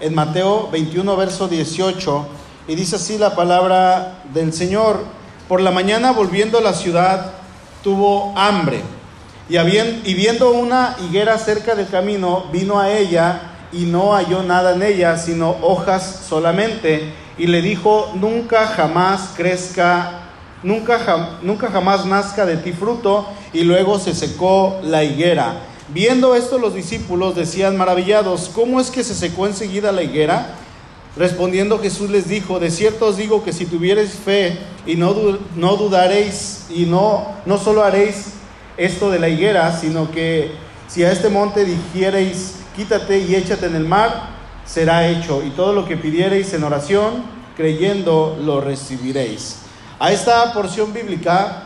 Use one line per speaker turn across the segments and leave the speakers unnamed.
en Mateo 21, verso 18, y dice así la palabra del Señor. Por la mañana volviendo a la ciudad, tuvo hambre, y, viendo una higuera cerca del camino, vino a ella y no halló nada en ella, sino hojas solamente, y le dijo, nunca jamás crezca, nunca, nunca jamás nazca de ti fruto, y luego se secó la higuera. Viendo esto los discípulos decían maravillados, ¿cómo es que se secó enseguida la higuera? Respondiendo Jesús les dijo, de cierto os digo que si tuviereis fe y no, no dudaréis y no, no solo haréis esto de la higuera, sino que si a este monte dijereis, quítate y échate en el mar, será hecho. Y todo lo que pidiereis en oración, creyendo, lo recibiréis. A esta porción bíblica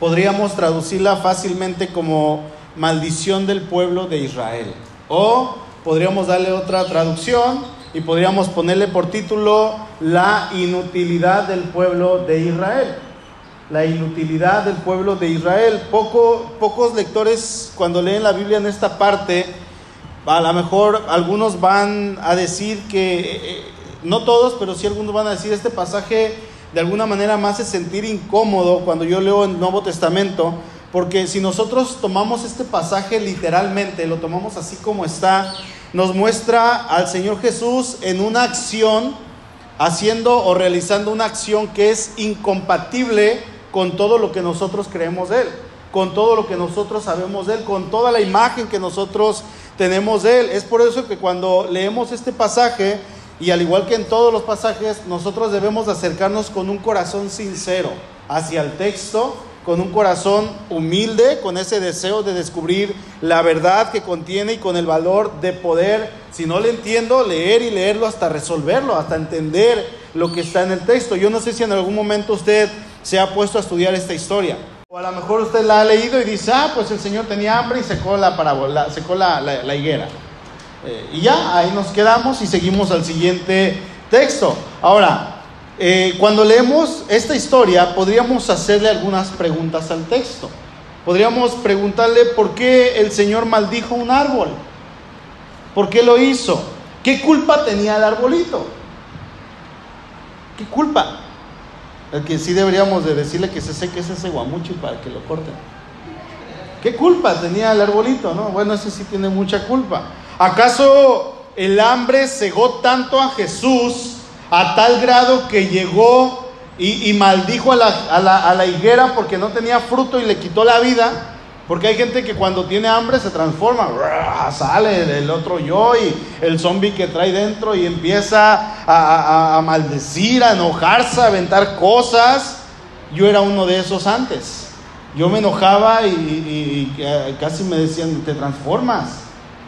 podríamos traducirla fácilmente como maldición del pueblo de Israel. O podríamos darle otra traducción y podríamos ponerle por título la inutilidad del pueblo de Israel. La inutilidad del pueblo de Israel. Poco, pocos lectores cuando leen la Biblia en esta parte a lo mejor algunos van a decir que, eh, eh, no todos, pero sí algunos van a decir, este pasaje de alguna manera me hace sentir incómodo cuando yo leo el Nuevo Testamento, porque si nosotros tomamos este pasaje literalmente, lo tomamos así como está, nos muestra al Señor Jesús en una acción, haciendo o realizando una acción que es incompatible con todo lo que nosotros creemos de Él, con todo lo que nosotros sabemos de Él, con toda la imagen que nosotros tenemos de Él. Es por eso que cuando leemos este pasaje, y al igual que en todos los pasajes, nosotros debemos acercarnos con un corazón sincero hacia el texto, con un corazón humilde, con ese deseo de descubrir la verdad que contiene y con el valor de poder, si no le entiendo, leer y leerlo hasta resolverlo, hasta entender lo que está en el texto. Yo no sé si en algún momento usted se ha puesto a estudiar esta historia. O a lo mejor usted la ha leído y dice, ah, pues el Señor tenía hambre y secó la, parábola, secó la, la, higuera. Eh, y ya, ahí nos quedamos y seguimos al siguiente texto. Ahora, eh, cuando leemos esta historia, podríamos hacerle algunas preguntas al texto. Podríamos preguntarle por qué el Señor maldijo un árbol. ¿Por qué lo hizo? ¿Qué culpa tenía el arbolito? ¿Qué culpa? El que sí deberíamos de decirle que se seque es ese guamuchi para que lo corten. ¿Qué culpa tenía el arbolito? No, bueno, ese sí tiene mucha culpa. ¿Acaso el hambre cegó tanto a Jesús a tal grado que llegó y, maldijo a la, a la higuera porque no tenía fruto y le quitó la vida? Porque hay gente que cuando tiene hambre se transforma, sale del otro yo y el zombie que trae dentro y empieza a, maldecir, a enojarse, a aventar cosas. Yo era uno de esos antes. Yo me enojaba y, casi me decían, te transformas.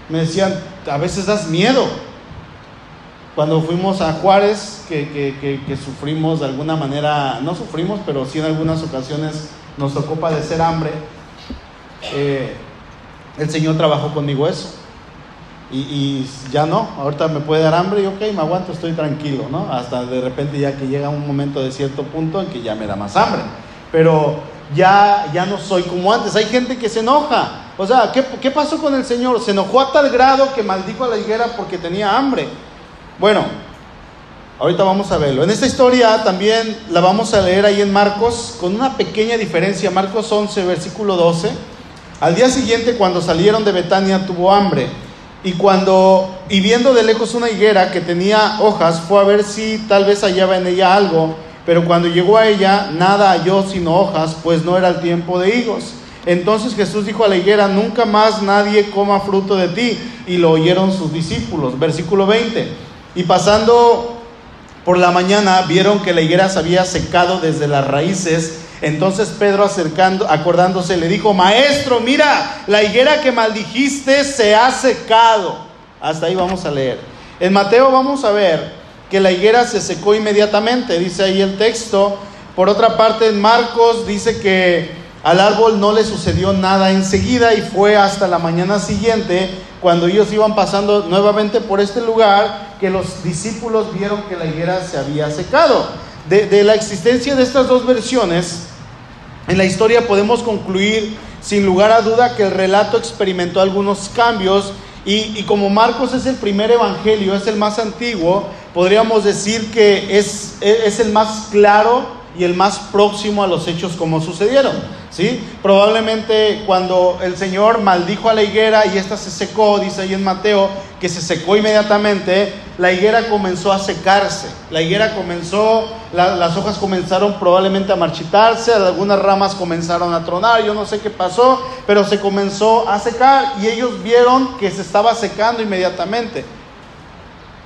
Me decían, a veces das miedo. Cuando fuimos a Juárez, que, que sufrimos de alguna manera, no sufrimos, pero sí en algunas ocasiones nos tocó padecer hambre eh, el Señor trabajó conmigo eso. Y, ya no, ahorita me puede dar hambre y ok, me aguanto, estoy tranquilo, ¿no? Hasta de repente ya que llega un momento de cierto punto en que ya me da más hambre. Pero ya, ya no soy como antes. Hay gente que se enoja. O sea, ¿qué, ¿qué pasó con el Señor? Se enojó a tal grado que maldijo a la higuera porque tenía hambre. Bueno, ahorita vamos a verlo. En esta historia también la vamos a leer ahí en Marcos con una pequeña diferencia. Marcos 11, versículo 12. Al día siguiente, cuando salieron de Betania, tuvo hambre. Y cuando, y viendo de lejos una higuera que tenía hojas, fue a ver si tal vez hallaba en ella algo. Pero cuando llegó a ella, nada halló sino hojas, pues no era el tiempo de higos. Entonces Jesús dijo a la higuera, nunca más nadie coma fruto de ti. Y lo oyeron sus discípulos. Versículo 20. Y pasando por la mañana, vieron que la higuera se había secado desde las raíces entonces Pedro acercando, acordándose, le dijo, maestro, mira, la higuera que maldijiste se ha secado. Hasta ahí vamos a leer. En Mateo vamos a ver que la higuera se secó inmediatamente, dice ahí el texto. Por otra parte, en Marcos dice que al árbol no le sucedió nada enseguida y fue hasta la mañana siguiente, cuando ellos iban pasando nuevamente por este lugar, que los discípulos vieron que la higuera se había secado. De, la existencia de estas dos versiones, en la historia podemos concluir sin lugar a duda que el relato experimentó algunos cambios Y, como Marcos es el primer evangelio, es el más antiguo, podríamos decir que es, es el más claro y el más próximo a los hechos como sucedieron. ¿sí? Probablemente cuando el Señor maldijo a la higuera y ésta se secó, dice ahí en Mateo, que se secó inmediatamente, la higuera comenzó a secarse. La higuera comenzó, las hojas comenzaron probablemente a marchitarse, algunas ramas comenzaron a tronar, yo no sé qué pasó, pero se comenzó a secar y ellos vieron que se estaba secando inmediatamente.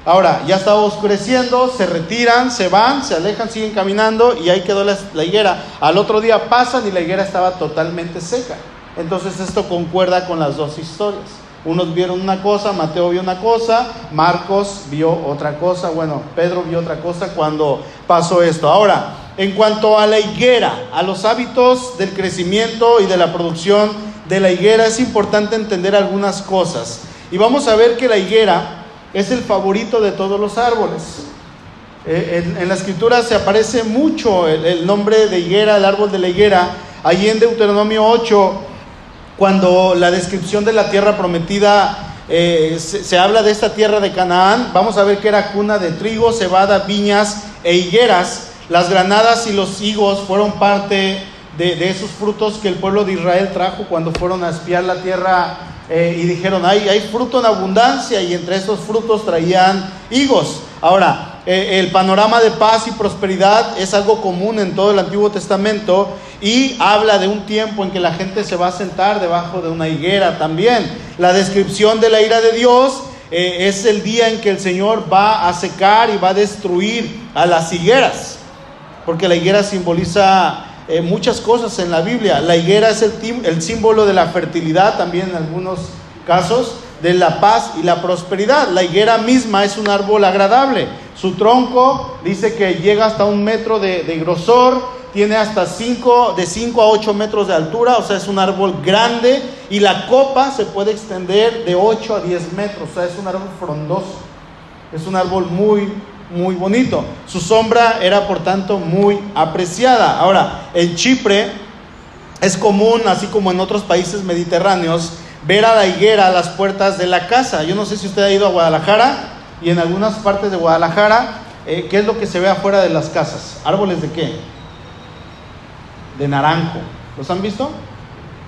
Ahora, ya estaba oscureciendo, se retiran, se van, se alejan, siguen caminando y ahí quedó la, higuera. Al otro día pasan y la higuera estaba totalmente seca. Entonces esto concuerda con las dos historias. Unos vieron una cosa, Mateo vio una cosa, Marcos vio otra cosa, bueno, Pedro vio otra cosa cuando pasó esto. Ahora, en cuanto a la higuera, a los hábitos del crecimiento y de la producción de la higuera, es importante entender algunas cosas. Y vamos a ver que la higuera es el favorito de todos los árboles. Eh, en, la escritura se aparece mucho el, nombre de higuera, el árbol de la higuera. Allí en Deuteronomio 8, cuando la descripción de la tierra prometida eh, se, habla de esta tierra de Canaán, vamos a ver que era cuna de trigo, cebada, viñas e higueras. Las granadas y los higos fueron parte de, de esos frutos que el pueblo de Israel trajo cuando fueron a espiar la tierra eh, y dijeron, hay, hay fruto en abundancia y entre esos frutos traían higos. Ahora, eh, el panorama de paz y prosperidad es algo común en todo el Antiguo Testamento y habla de un tiempo en que la gente se va a sentar debajo de una higuera también. La descripción de la ira de Dios eh, es el día en que el Señor va a secar y va a destruir a las higueras, porque la higuera simboliza eh, muchas cosas en la Biblia. La higuera es el, símbolo de la fertilidad también en algunos casos, de la paz y la prosperidad. La higuera misma es un árbol agradable. Su tronco dice que llega hasta un metro de, grosor, tiene hasta cinco, de 5 a 8 metros de altura, o sea, es un árbol grande y la copa se puede extender de 8 a 10 metros, o sea, es un árbol frondoso. Es un árbol muy, muy bonito. Su sombra era por tanto muy apreciada. Ahora, en Chipre es común, así como en otros países mediterráneos, ver a la higuera a las puertas de la casa. Yo no sé si usted ha ido a Guadalajara y en algunas partes de Guadalajara, eh, ¿qué es lo que se ve afuera de las casas? ¿Árboles de qué? De naranjo. ¿Los han visto?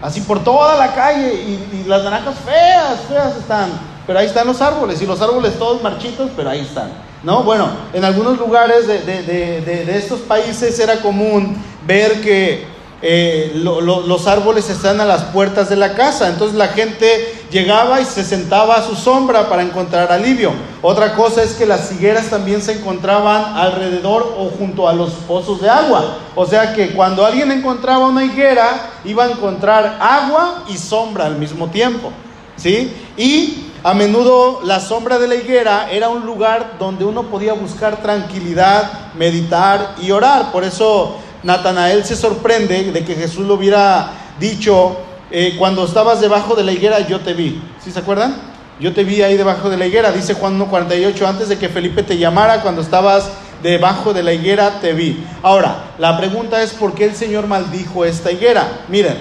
Así por toda la calle y, y las naranjas feas, feas están. Pero ahí están los árboles y los árboles todos marchitos, pero ahí están. ¿No? Bueno, en algunos lugares de, estos países era común ver que eh, los árboles están a las puertas de la casa, entonces la gente llegaba y se sentaba a su sombra para encontrar alivio. Otra cosa es que las higueras también se encontraban alrededor o junto a los pozos de agua, o sea que cuando alguien encontraba una higuera iba a encontrar agua y sombra al mismo tiempo, ¿sí? Y a menudo la sombra de la higuera era un lugar donde uno podía buscar tranquilidad, meditar y orar. Por eso Natanael se sorprende de que Jesús lo hubiera dicho, eh, cuando estabas debajo de la higuera yo te vi. ¿Sí se acuerdan? Yo te vi ahí debajo de la higuera, dice Juan 1.48, antes de que Felipe te llamara, cuando estabas debajo de la higuera te vi. Ahora, la pregunta es, ¿por qué el Señor maldijo esta higuera? Miren,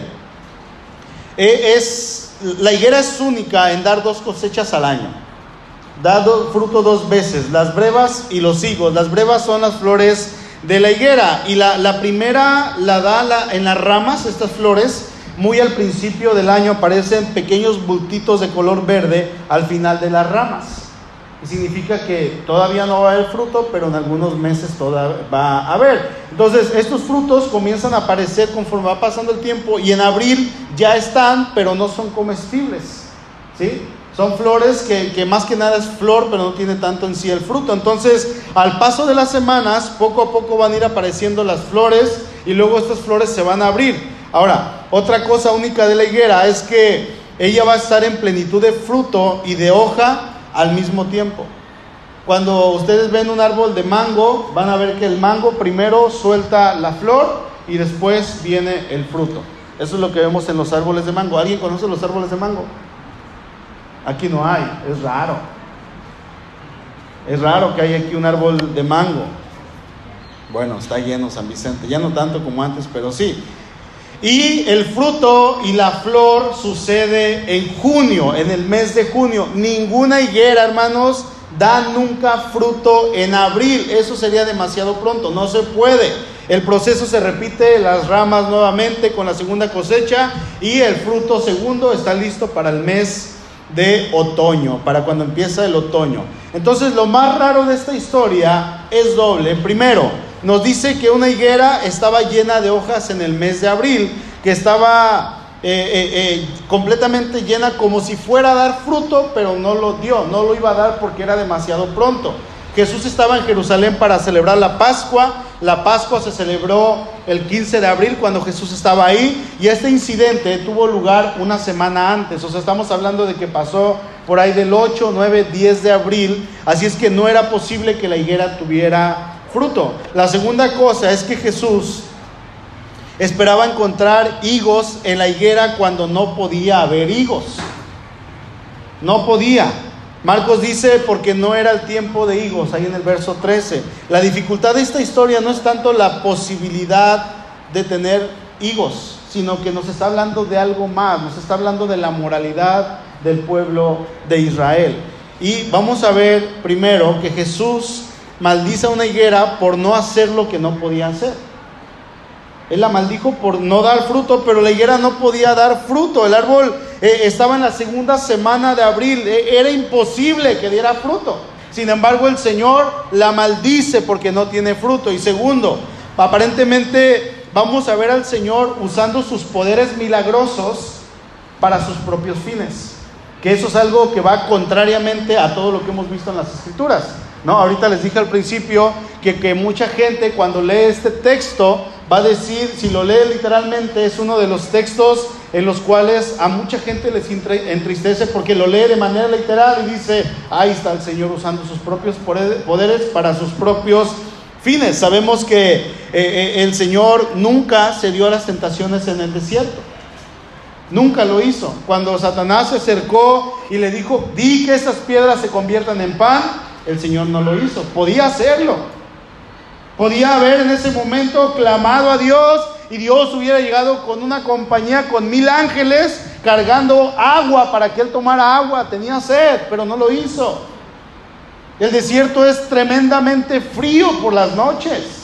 eh, es la higuera es única en dar dos cosechas al año. Da fruto dos veces, las brevas y los higos. Las brevas son las flores de la higuera y la, primera la da en las ramas, estas flores, muy al principio del año aparecen pequeños bultitos de color verde al final de las ramas significa que todavía no va a haber fruto, pero en algunos meses todavía va a haber. Entonces, estos frutos comienzan a aparecer conforme va pasando el tiempo y en abril ya están, pero no son comestibles. ¿Sí? Son flores que, que, más que nada es flor, pero no tiene tanto en sí el fruto. Entonces, al paso de las semanas, poco a poco van a ir apareciendo las flores y luego estas flores se van a abrir. Ahora, otra cosa única de la higuera es que ella va a estar en plenitud de fruto y de hoja al mismo tiempo. Cuando ustedes ven un árbol de mango, van a ver que el mango primero suelta la flor y después viene el fruto. Eso es lo que vemos en los árboles de mango. ¿Alguien conoce los árboles de mango? Aquí no hay, es raro. Es raro que haya aquí un árbol de mango. Bueno, está lleno San Vicente, ya no tanto como antes, pero sí. Y el fruto y la flor sucede en junio, en el mes de junio. Ninguna higuera, hermanos, da nunca fruto en abril. Eso sería demasiado pronto, no se puede. El proceso se repite, las ramas nuevamente con la segunda cosecha y el fruto segundo está listo para el mes de otoño, para cuando empieza el otoño. Entonces lo más raro de esta historia es doble. Primero, nos dice que una higuera estaba llena de hojas en el mes de abril, que estaba eh, eh, eh, completamente llena como si fuera a dar fruto, pero no lo dio, no lo iba a dar porque era demasiado pronto. Jesús estaba en Jerusalén para celebrar la Pascua. La Pascua se celebró el 15 de abril cuando Jesús estaba ahí y este incidente tuvo lugar una semana antes. O sea, estamos hablando de que pasó por ahí del 8, 9, 10 de abril. Así es que no era posible que la higuera tuviera fruto. La segunda cosa es que Jesús esperaba encontrar higos en la higuera cuando no podía haber higos. No podía. Marcos dice porque no era el tiempo de higos, ahí en el verso 13. La dificultad de esta historia no es tanto la posibilidad de tener higos, sino que nos está hablando de algo más, nos está hablando de la moralidad del pueblo de Israel. Y vamos a ver primero que Jesús maldice a una higuera por no hacer lo que no podía hacer. Él la maldijo por no dar fruto, pero la higuera no podía dar fruto. El árbol eh, estaba en la segunda semana de abril. Eh, era imposible que diera fruto. Sin embargo, el Señor la maldice porque no tiene fruto. Y segundo, aparentemente vamos a ver al Señor usando sus poderes milagrosos para sus propios fines. Que eso es algo que va contrariamente a todo lo que hemos visto en las escrituras. ¿No? Ahorita les dije al principio que, que mucha gente cuando lee este texto va a decir, si lo lee literalmente, es uno de los textos en los cuales a mucha gente les entristece porque lo lee de manera literal y dice, ahí está el Señor usando sus propios poderes para sus propios fines. Sabemos que eh, eh, el Señor nunca se dio a las tentaciones en el desierto. Nunca lo hizo. Cuando Satanás se acercó y le dijo, di que esas piedras se conviertan en pan, el Señor no lo hizo. Podía hacerlo. Podía haber en ese momento clamado a Dios y Dios hubiera llegado con una compañía con mil ángeles cargando agua para que él tomara agua. Tenía sed, pero no lo hizo. El desierto es tremendamente frío por las noches.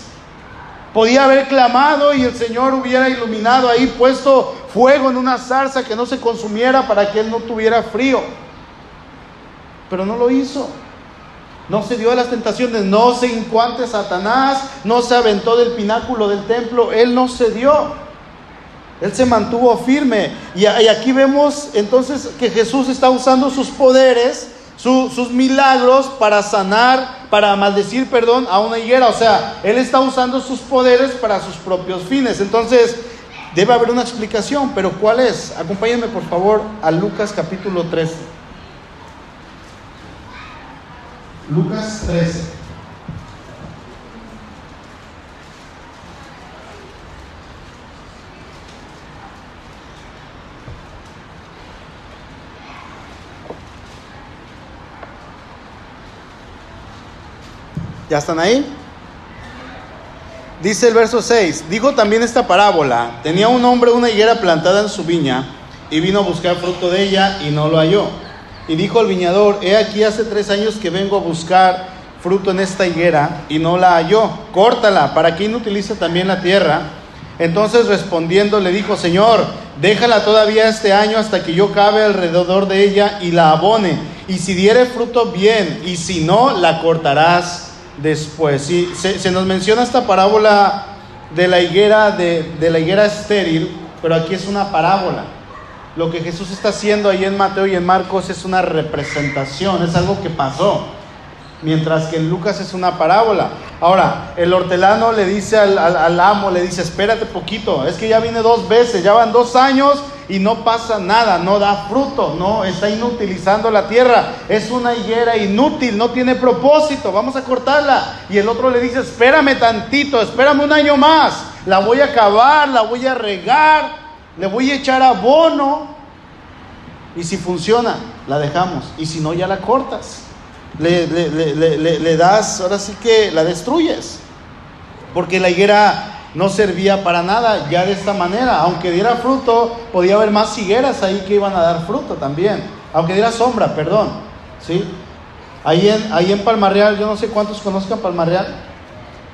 Podía haber clamado y el Señor hubiera iluminado ahí, puesto fuego en una zarza que no se consumiera para que él no tuviera frío. Pero no lo hizo. No se dio a las tentaciones, no se hincó Satanás, no se aventó del pináculo del templo, él no se dio. Él se mantuvo firme. Y, aquí vemos entonces que Jesús está usando sus poderes, sus milagros para sanar, para maldecir, perdón, a una higuera. O sea, Él está usando sus poderes para sus propios fines. Entonces, debe haber una explicación, pero ¿cuál es? Acompáñenme por favor a Lucas capítulo 13. Lucas 13. ¿Ya están ahí? Dice el verso 6, dijo también esta parábola, tenía un hombre una higuera plantada en su viña y vino a buscar fruto de ella y no lo halló y dijo al viñador, he aquí hace tres años que vengo a buscar fruto en esta higuera y no la halló. Córtala, para que inutilice también la tierra. Entonces respondiendo le dijo, Señor, déjala todavía este año hasta que yo cabe alrededor de ella y la abone. Y si diere fruto, bien, y si no, la cortarás después. Y se, nos menciona esta parábola de la higuera, de, de la higuera estéril, pero aquí es una parábola. Lo que Jesús está haciendo ahí en Mateo y en Marcos es una representación, es algo que pasó. Mientras que en Lucas es una parábola. Ahora, el hortelano le dice al, amo, le dice, espérate poquito, es que ya vine dos veces, ya van dos años y no pasa nada, no da fruto, no está inutilizando la tierra, es una higuera inútil, no tiene propósito, vamos a cortarla. Y el otro le dice, espérame tantito, espérame un año más, la voy a acabar, la voy a regar, le voy a echar abono y si funciona, la dejamos. Y si no, ya la cortas. Le, le, das, ahora sí que la destruyes. Porque la higuera no servía para nada ya de esta manera. Aunque diera fruto, podía haber más higueras ahí que iban a dar fruto también. Aunque diera sombra, perdón. ¿sí? Ahí, en, ahí en Palmarreal, yo no sé cuántos conozcan Palmarreal,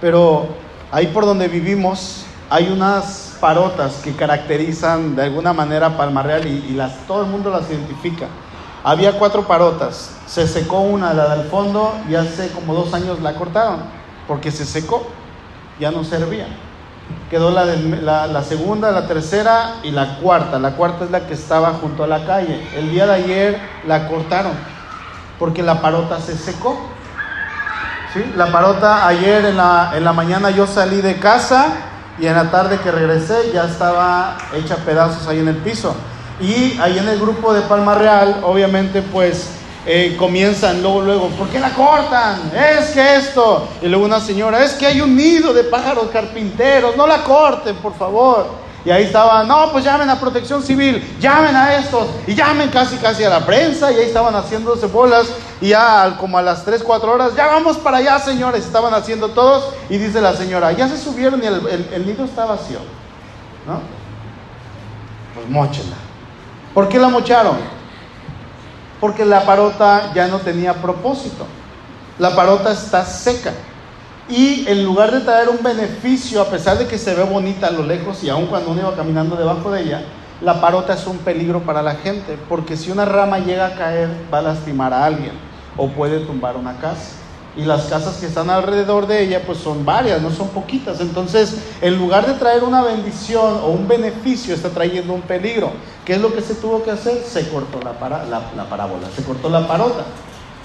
pero ahí por donde vivimos hay unas parotas que caracterizan de alguna manera Palmarreal y, y las, todo el mundo las identifica. Había cuatro parotas, se secó una, la del fondo, y hace como dos años la cortaron, porque se secó, ya no servía. Quedó la, la, la, segunda, la tercera y la cuarta. La cuarta es la que estaba junto a la calle. El día de ayer la cortaron porque la parota se secó. ¿Sí? La parota ayer en la, en la mañana yo salí de casa y en la tarde que regresé ya estaba hecha pedazos ahí en el piso. Y ahí en el grupo de Palma Real, obviamente pues eh, comienzan luego, luego, ¿por qué la cortan? Es que esto. Y luego una señora, es que hay un nido de pájaros carpinteros, no la corten, por favor. Y ahí estaba, no, pues llamen a protección civil, llamen a estos, y llamen casi casi a la prensa, y ahí estaban haciéndose bolas, y ya como a las 3, 4 horas, ya vamos para allá, señores, estaban haciendo todos, y dice la señora, ya se subieron y el, el, el nido está vacío, ¿no? Pues mochenla. ¿Por qué la mocharon? Porque la parota ya no tenía propósito. La parota está seca. Y en lugar de traer un beneficio, a pesar de que se ve bonita a lo lejos y aun cuando uno iba caminando debajo de ella, la parota es un peligro para la gente, porque si una rama llega a caer va a lastimar a alguien o puede tumbar una casa. Y las casas que están alrededor de ella pues son varias, no son poquitas. Entonces, en lugar de traer una bendición o un beneficio, está trayendo un peligro. ¿Qué es lo que se tuvo que hacer? Se cortó la, para, la, la parábola, se cortó la parota.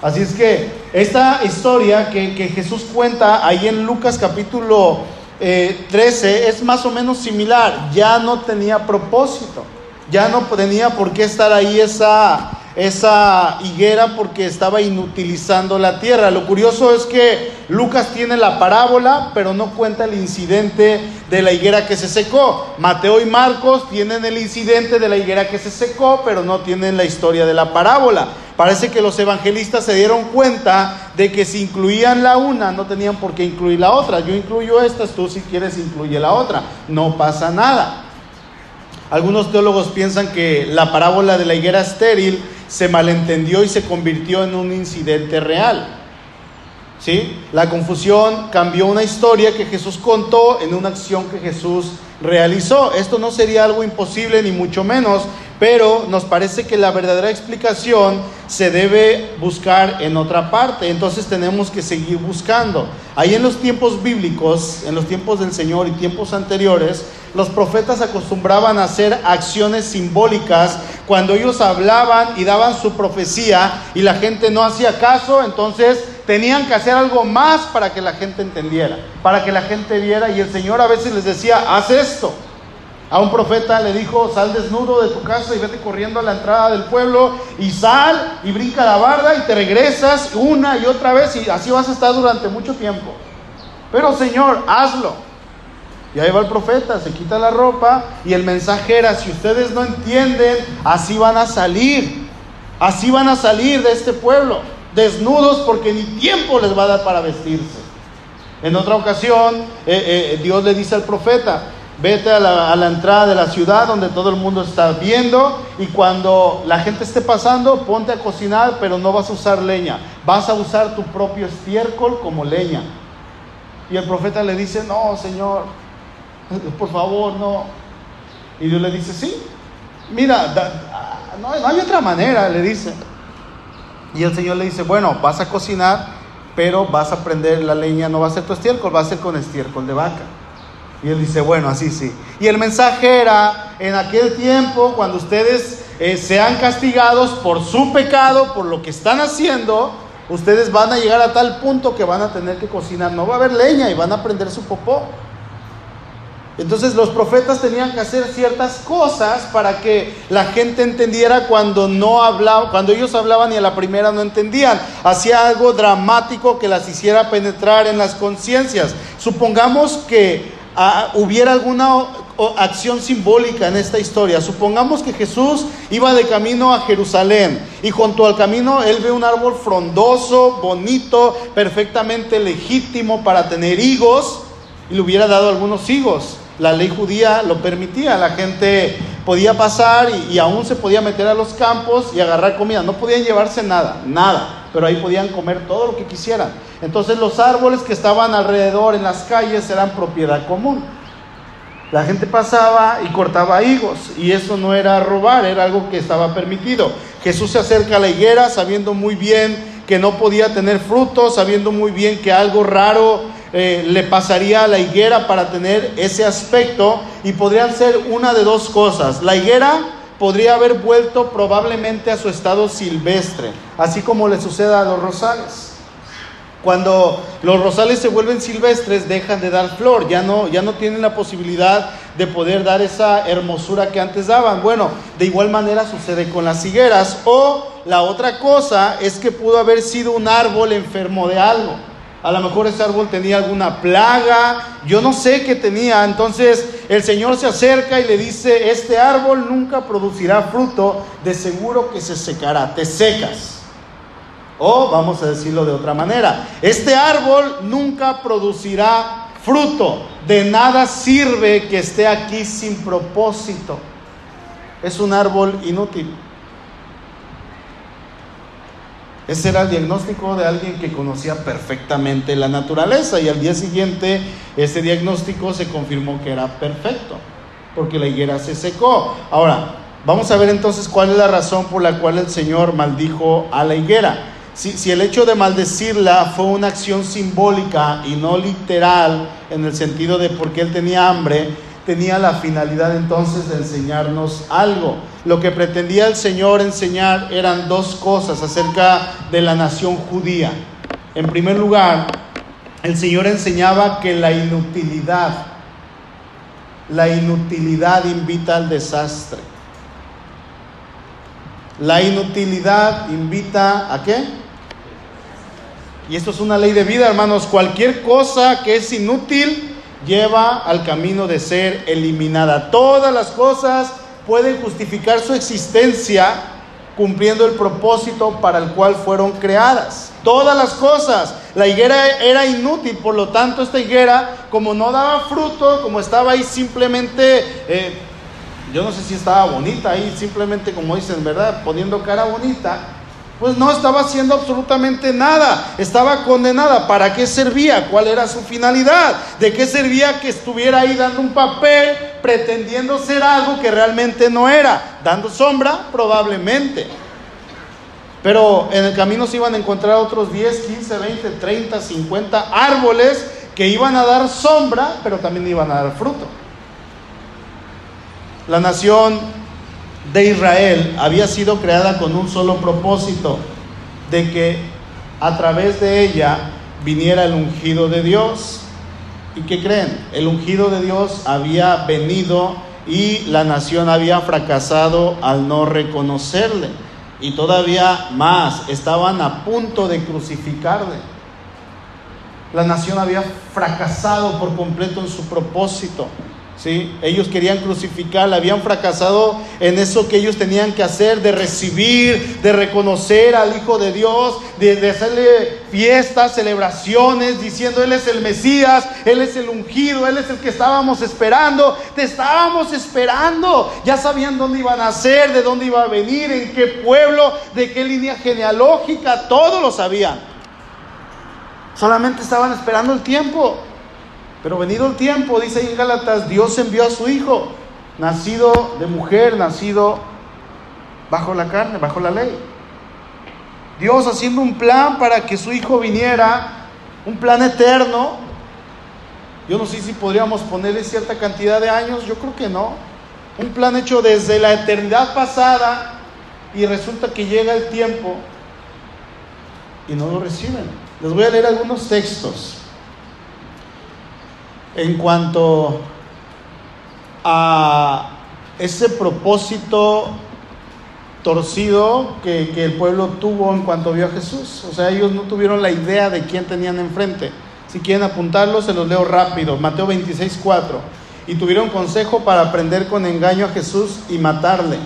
Así es que esta historia que, Jesús cuenta ahí en Lucas capítulo eh, 13 es más o menos similar. Ya no tenía propósito, ya no tenía por qué estar ahí esa, esa higuera porque estaba inutilizando la tierra. Lo curioso es que Lucas tiene la parábola, pero no cuenta el incidente de la higuera que se secó. Mateo y Marcos tienen el incidente de la higuera que se secó, pero no tienen la historia de la parábola. Parece que los evangelistas se dieron cuenta de que si incluían la una, no tenían por qué incluir la otra. Yo incluyo estas, tú si quieres incluye la otra. No pasa nada. Algunos teólogos piensan que la parábola de la higuera estéril se malentendió y se convirtió en un incidente real. ¿Sí? La confusión cambió una historia que Jesús contó en una acción que Jesús realizó. Esto no sería algo imposible ni mucho menos, pero nos parece que la verdadera explicación se debe buscar en otra parte. Entonces tenemos que seguir buscando. Ahí en los tiempos bíblicos, en los tiempos del Señor y tiempos anteriores, los profetas acostumbraban a hacer acciones simbólicas cuando ellos hablaban y daban su profecía y la gente no hacía caso, entonces tenían que hacer algo más para que la gente entendiera, para que la gente viera y el Señor a veces les decía, haz esto. A un profeta le dijo, sal desnudo de tu casa y vete corriendo a la entrada del pueblo y sal y brinca la barda y te regresas una y otra vez y así vas a estar durante mucho tiempo. Pero Señor, hazlo. Y ahí va el profeta, se quita la ropa y el mensaje era, si ustedes no entienden, así van a salir. Así van a salir de este pueblo, desnudos porque ni tiempo les va a dar para vestirse. En otra ocasión, eh, eh, Dios le dice al profeta, vete a la, entrada de la ciudad donde todo el mundo está viendo y cuando la gente esté pasando, ponte a cocinar, pero no vas a usar leña, vas a usar tu propio estiércol como leña. Y el profeta le dice, no, Señor, por favor, no. Y Dios le dice, sí, mira, no, no hay otra manera, le dice. Y el Señor le dice, bueno, vas a cocinar, pero vas a prender la leña, no va a ser tu estiércol, va a ser con estiércol de vaca. Y él dice, bueno, así sí. Y el mensaje era, en aquel tiempo, cuando ustedes eh, sean castigados por su pecado, por lo que están haciendo, ustedes van a llegar a tal punto que van a tener que cocinar. No va a haber leña y van a prender su popó. Entonces los profetas tenían que hacer ciertas cosas para que la gente entendiera cuando no hablaba, cuando ellos hablaban y a la primera no entendían. Hacía algo dramático que las hiciera penetrar en las conciencias. Supongamos que hubiera alguna acción simbólica en esta historia. Supongamos que Jesús iba de camino a Jerusalén y junto al camino él ve un árbol frondoso, bonito, perfectamente legítimo para tener higos y le hubiera dado algunos higos. La ley judía lo permitía, la gente podía pasar y, y, aún se podía meter a los campos y agarrar comida. No podían llevarse nada, nada, pero ahí podían comer todo lo que quisieran. Entonces los árboles que estaban alrededor en las calles eran propiedad común. La gente pasaba y cortaba higos y eso no era robar, era algo que estaba permitido. Jesús se acerca a la higuera sabiendo muy bien que no podía tener frutos, sabiendo muy bien que algo raro eh, le pasaría a la higuera para tener ese aspecto y podrían ser una de dos cosas. La higuera podría haber vuelto probablemente a su estado silvestre, así como le sucede a los rosales. Cuando los rosales se vuelven silvestres, dejan de dar flor, ya no, ya no tienen la posibilidad de poder dar esa hermosura que antes daban. Bueno, de igual manera sucede con las higueras. O la otra cosa es que pudo haber sido un árbol enfermo de algo. A lo mejor ese árbol tenía alguna plaga, yo no sé qué tenía. Entonces el Señor se acerca y le dice, este árbol nunca producirá fruto, de seguro que se secará, te secas. O vamos a decirlo de otra manera, este árbol nunca producirá fruto, de nada sirve que esté aquí sin propósito. Es un árbol inútil. Ese era el diagnóstico de alguien que conocía perfectamente la naturaleza y al día siguiente ese diagnóstico se confirmó que era perfecto, porque la higuera se secó. Ahora, vamos a ver entonces cuál es la razón por la cual el Señor maldijo a la higuera. Si, el hecho de maldecirla fue una acción simbólica y no literal, en el sentido de porque él tenía hambre, tenía la finalidad entonces de enseñarnos algo. Lo que pretendía el Señor enseñar eran dos cosas acerca de la nación judía. En primer lugar, el Señor enseñaba que la inutilidad, la inutilidad invita al desastre. La inutilidad invita a qué? Y esto es una ley de vida, hermanos. Cualquier cosa que es inútil lleva al camino de ser eliminada. Todas las cosas pueden justificar su existencia cumpliendo el propósito para el cual fueron creadas. Todas las cosas. La higuera era inútil, por lo tanto esta higuera, como no daba fruto, como estaba ahí simplemente, eh, yo no sé si estaba bonita ahí, simplemente como dicen, ¿verdad? Poniendo cara bonita pues no estaba haciendo absolutamente nada, estaba condenada. ¿Para qué servía? ¿Cuál era su finalidad? ¿De qué servía que estuviera ahí dando un papel pretendiendo ser algo que realmente no era? ¿Dando sombra? Probablemente. Pero en el camino se iban a encontrar otros 10, 15, 20, 30, 50 árboles que iban a dar sombra, pero también iban a dar fruto. La nación de Israel había sido creada con un solo propósito, de que a través de ella viniera el ungido de Dios. ¿Y qué creen? El ungido de Dios había venido y la nación había fracasado al no reconocerle. Y todavía más, estaban a punto de crucificarle. La nación había fracasado por completo en su propósito. ¿Sí? Ellos querían crucificarla, habían fracasado en eso que ellos tenían que hacer, de recibir, de reconocer al Hijo de Dios, de, hacerle fiestas, celebraciones, diciendo Él es el Mesías, Él es el ungido, Él es el que estábamos esperando, te estábamos esperando, ya sabían dónde iban a ser, de dónde iba a venir, en qué pueblo, de qué línea genealógica, todo lo sabían. Solamente estaban esperando el tiempo. Pero venido el tiempo, dice en Gálatas, Dios envió a su Hijo, nacido de mujer, nacido bajo la carne, bajo la ley. Dios haciendo un plan para que su Hijo viniera, un plan eterno. Yo no sé si podríamos ponerle cierta cantidad de años, yo creo que no. Un plan hecho desde la eternidad pasada y resulta que llega el tiempo y no lo reciben. Les voy a leer algunos textos en cuanto a ese propósito torcido que, el pueblo tuvo en cuanto vio a Jesús. O sea, ellos no tuvieron la idea de quién tenían enfrente. Si quieren apuntarlo, se los leo rápido. Mateo 26, 4. Y tuvieron consejo para prender con engaño a Jesús y matarle.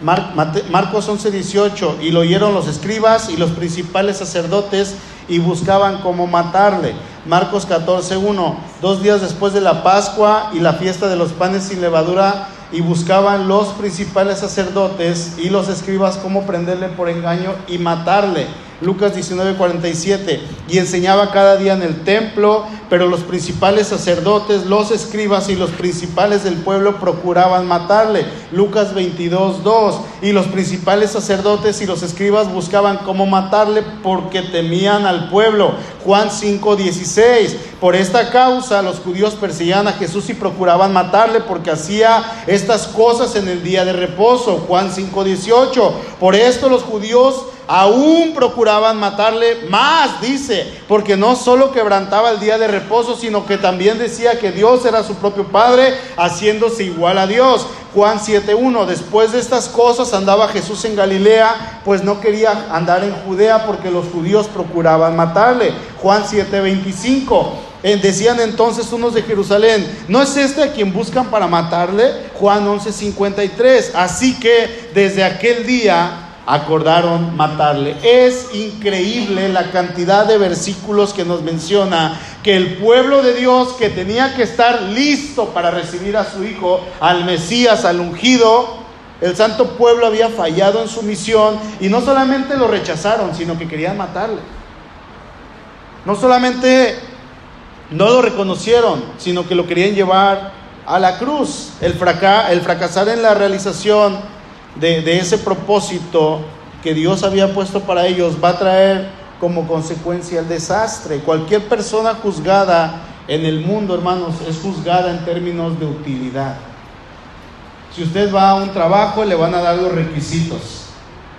Marcos 11, 18. Y lo oyeron los escribas y los principales sacerdotes y buscaban cómo matarle Marcos 14, 1. Dos días después de la Pascua y la fiesta de los panes sin levadura, y buscaban los principales sacerdotes y los escribas cómo prenderle por engaño y matarle. Lucas 19:47, y enseñaba cada día en el templo, pero los principales sacerdotes, los escribas y los principales del pueblo procuraban matarle. Lucas 22:2, y los principales sacerdotes y los escribas buscaban cómo matarle porque temían al pueblo. Juan 5:16, por esta causa los judíos perseguían a Jesús y procuraban matarle porque hacía estas cosas en el día de reposo. Juan 5:18, por esto los judíos aún procuraban matarle más, dice, porque no solo quebrantaba el día de reposo, sino que también decía que Dios era su propio Padre, haciéndose igual a Dios. Juan 7.1, después de estas cosas andaba Jesús en Galilea, pues no quería andar en Judea porque los judíos procuraban matarle. Juan 7.25. Eh, decían entonces unos de Jerusalén, ¿no es este a quien buscan para matarle? Juan 11:53. Así que desde aquel día acordaron matarle. Es increíble la cantidad de versículos que nos menciona que el pueblo de Dios que tenía que estar listo para recibir a su hijo, al Mesías, al ungido, el santo pueblo había fallado en su misión y no solamente lo rechazaron, sino que querían matarle. No solamente no lo reconocieron, sino que lo querían llevar a la cruz. El, el fracasar en la realización de, ese propósito que Dios había puesto para ellos va a traer como consecuencia el desastre. Cualquier persona juzgada en el mundo, hermanos, es juzgada en términos de utilidad. Si usted va a un trabajo, le van a dar los requisitos.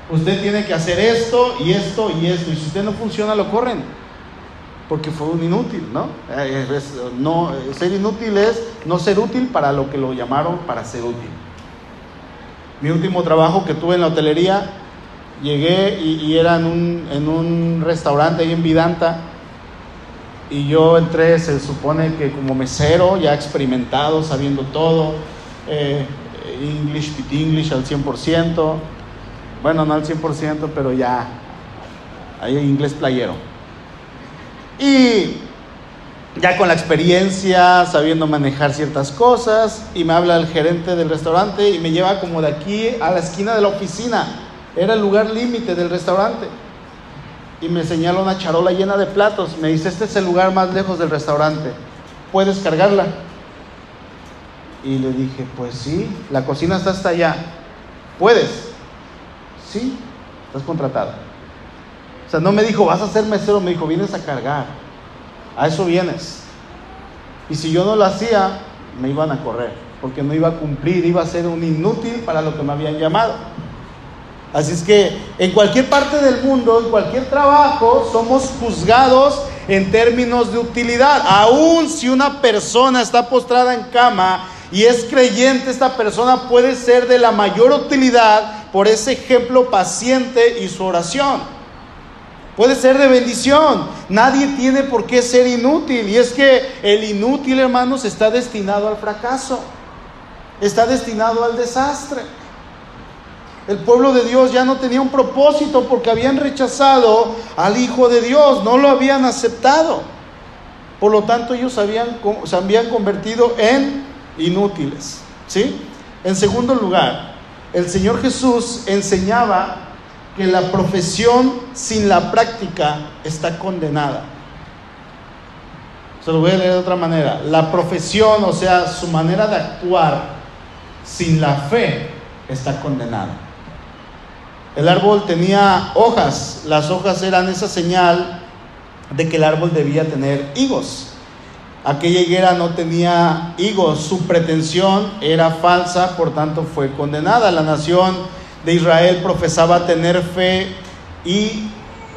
Usted tiene que hacer esto y esto y esto. Y si usted no funciona, lo corren. Porque fue un inútil, ¿no? Eh, no ser inútil es no ser útil para lo que lo llamaron para ser útil. Mi último trabajo que tuve en la hotelería, llegué y, era en un, en un, restaurante ahí en Vidanta. Y yo entré, se supone que como mesero, ya experimentado, sabiendo todo, eh, English, pit English al 100%. Bueno, no al 100%, pero ya, ahí inglés playero. Y ya con la experiencia, sabiendo manejar ciertas cosas, y me habla el gerente del restaurante y me lleva como de aquí a la esquina de la oficina. Era el lugar límite del restaurante. Y me señala una charola llena de platos. Me dice, este es el lugar más lejos del restaurante. ¿Puedes cargarla? Y le dije, pues sí, la cocina está hasta allá. ¿Puedes? Sí, estás contratado. O sea, no me dijo, vas a ser mesero, me dijo, vienes a cargar. A eso vienes. Y si yo no lo hacía, me iban a correr, porque no iba a cumplir, iba a ser un inútil para lo que me habían llamado. Así es que en cualquier parte del mundo, en cualquier trabajo, somos juzgados en términos de utilidad. Aún si una persona está postrada en cama y es creyente, esta persona puede ser de la mayor utilidad por ese ejemplo paciente y su oración. Puede ser de bendición. Nadie tiene por qué ser inútil. Y es que el inútil, hermanos, está destinado al fracaso. Está destinado al desastre. El pueblo de Dios ya no tenía un propósito porque habían rechazado al Hijo de Dios, no lo habían aceptado. Por lo tanto, ellos habían, se habían convertido en inútiles. ¿sí? En segundo lugar, el Señor Jesús enseñaba que la profesión sin la práctica está condenada. Se lo voy a leer de otra manera. La profesión, o sea, su manera de actuar sin la fe está condenada. El árbol tenía hojas, las hojas eran esa señal de que el árbol debía tener higos. Aquella higuera no tenía higos, su pretensión era falsa, por tanto fue condenada. La nación de Israel profesaba tener fe y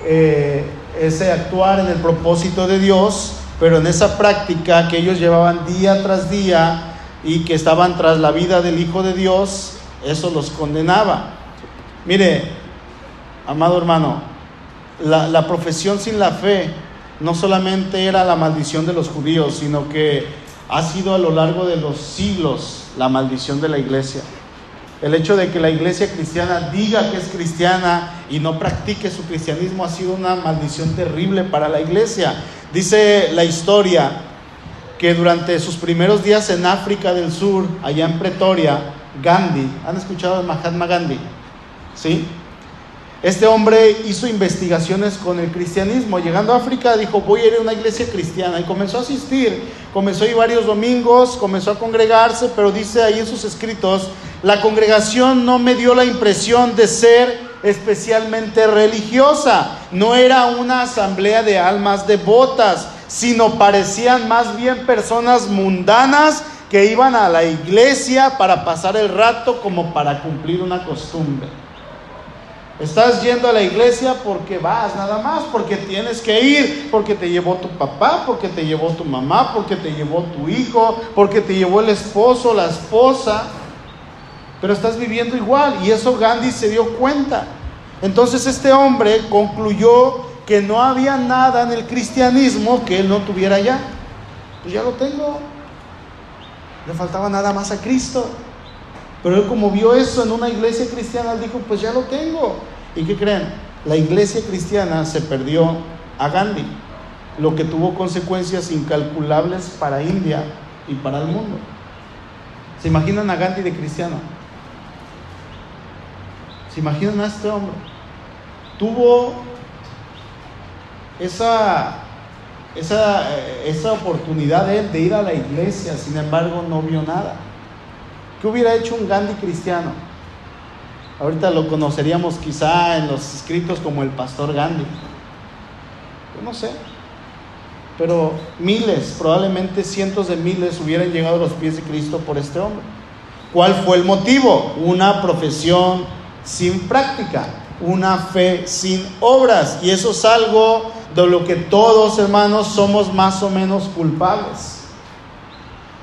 eh, ese actuar en el propósito de Dios, pero en esa práctica que ellos llevaban día tras día y que estaban tras la vida del Hijo de Dios, eso los condenaba. Mire, amado hermano, la, la profesión sin la fe no solamente era la maldición de los judíos, sino que ha sido a lo largo de los siglos la maldición de la iglesia. El hecho de que la iglesia cristiana diga que es cristiana y no practique su cristianismo ha sido una maldición terrible para la iglesia. Dice la historia que durante sus primeros días en África del Sur, allá en Pretoria, Gandhi, ¿han escuchado de Mahatma Gandhi? ¿Sí? Este hombre hizo investigaciones con el cristianismo. Llegando a África dijo, voy a ir a una iglesia cristiana. Y comenzó a asistir. Comenzó a ir varios domingos, comenzó a congregarse, pero dice ahí en sus escritos, la congregación no me dio la impresión de ser especialmente religiosa. No era una asamblea de almas devotas, sino parecían más bien personas mundanas que iban a la iglesia para pasar el rato como para cumplir una costumbre. Estás yendo a la iglesia porque vas nada más, porque tienes que ir, porque te llevó tu papá, porque te llevó tu mamá, porque te llevó tu hijo, porque te llevó el esposo, la esposa. Pero estás viviendo igual y eso Gandhi se dio cuenta. Entonces este hombre concluyó que no había nada en el cristianismo que él no tuviera ya. Pues ya lo tengo. Le faltaba nada más a Cristo. Pero él como vio eso en una iglesia cristiana, él dijo, pues ya lo tengo. ¿Y qué creen? La iglesia cristiana se perdió a Gandhi, lo que tuvo consecuencias incalculables para India y para el mundo. ¿Se imaginan a Gandhi de cristiano? ¿Se imaginan a este hombre? Tuvo esa, esa, esa oportunidad de, de ir a la iglesia, sin embargo no vio nada. ¿Qué hubiera hecho un Gandhi cristiano? Ahorita lo conoceríamos quizá en los escritos como el pastor Gandhi. Yo no sé. Pero miles, probablemente cientos de miles hubieran llegado a los pies de Cristo por este hombre. ¿Cuál fue el motivo? Una profesión sin práctica, una fe sin obras. Y eso es algo de lo que todos, hermanos, somos más o menos culpables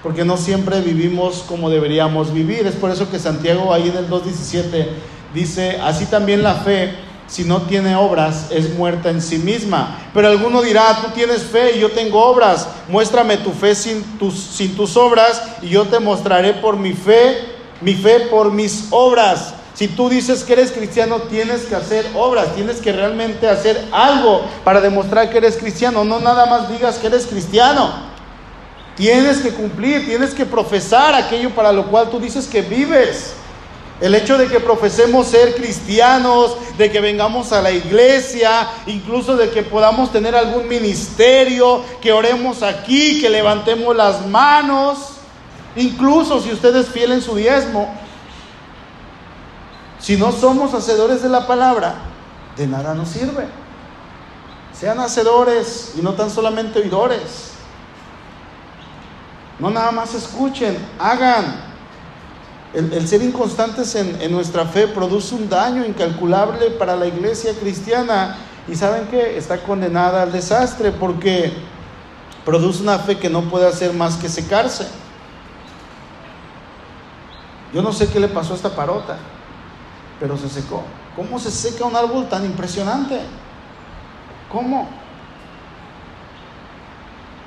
porque no siempre vivimos como deberíamos vivir. Es por eso que Santiago ahí en el 2.17 dice, así también la fe, si no tiene obras, es muerta en sí misma. Pero alguno dirá, tú tienes fe y yo tengo obras, muéstrame tu fe sin tus, sin tus obras y yo te mostraré por mi fe, mi fe por mis obras. Si tú dices que eres cristiano, tienes que hacer obras, tienes que realmente hacer algo para demostrar que eres cristiano, no nada más digas que eres cristiano. Tienes que cumplir, tienes que profesar aquello para lo cual tú dices que vives. El hecho de que profesemos ser cristianos, de que vengamos a la iglesia, incluso de que podamos tener algún ministerio, que oremos aquí, que levantemos las manos, incluso si usted es en su diezmo, si no somos hacedores de la palabra, de nada nos sirve. Sean hacedores y no tan solamente oidores. No nada más escuchen, hagan. El, ser inconstantes en, en, nuestra fe produce un daño incalculable para la iglesia cristiana. Y saben que está condenada al desastre porque produce una fe que no puede hacer más que secarse. Yo no sé qué le pasó a esta parota, pero se secó. ¿Cómo se seca un árbol tan impresionante? ¿Cómo?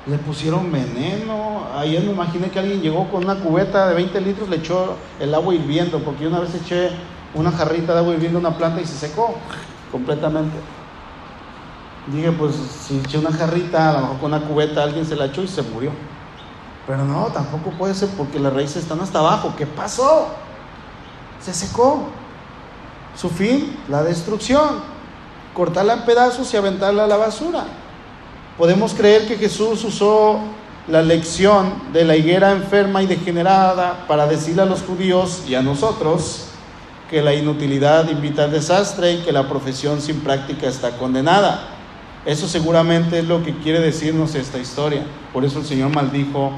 Le pusieron veneno. Ayer me imaginé que alguien llegó con una cubeta de 20 litros, le echó el agua hirviendo, porque yo una vez eché una jarrita de agua hirviendo a una planta y se secó completamente. Dije, pues si eché una jarrita, a lo mejor con una cubeta alguien se la echó y se murió. Pero no, tampoco puede ser porque las raíces están hasta abajo. ¿Qué pasó? Se secó. Su fin, la destrucción. Cortarla en pedazos y aventarla a la basura. Podemos creer que Jesús usó la lección de la higuera enferma y degenerada para decirle a los judíos y a nosotros que la inutilidad invita al desastre y que la profesión sin práctica está condenada. Eso seguramente es lo que quiere decirnos esta historia. Por eso el Señor maldijo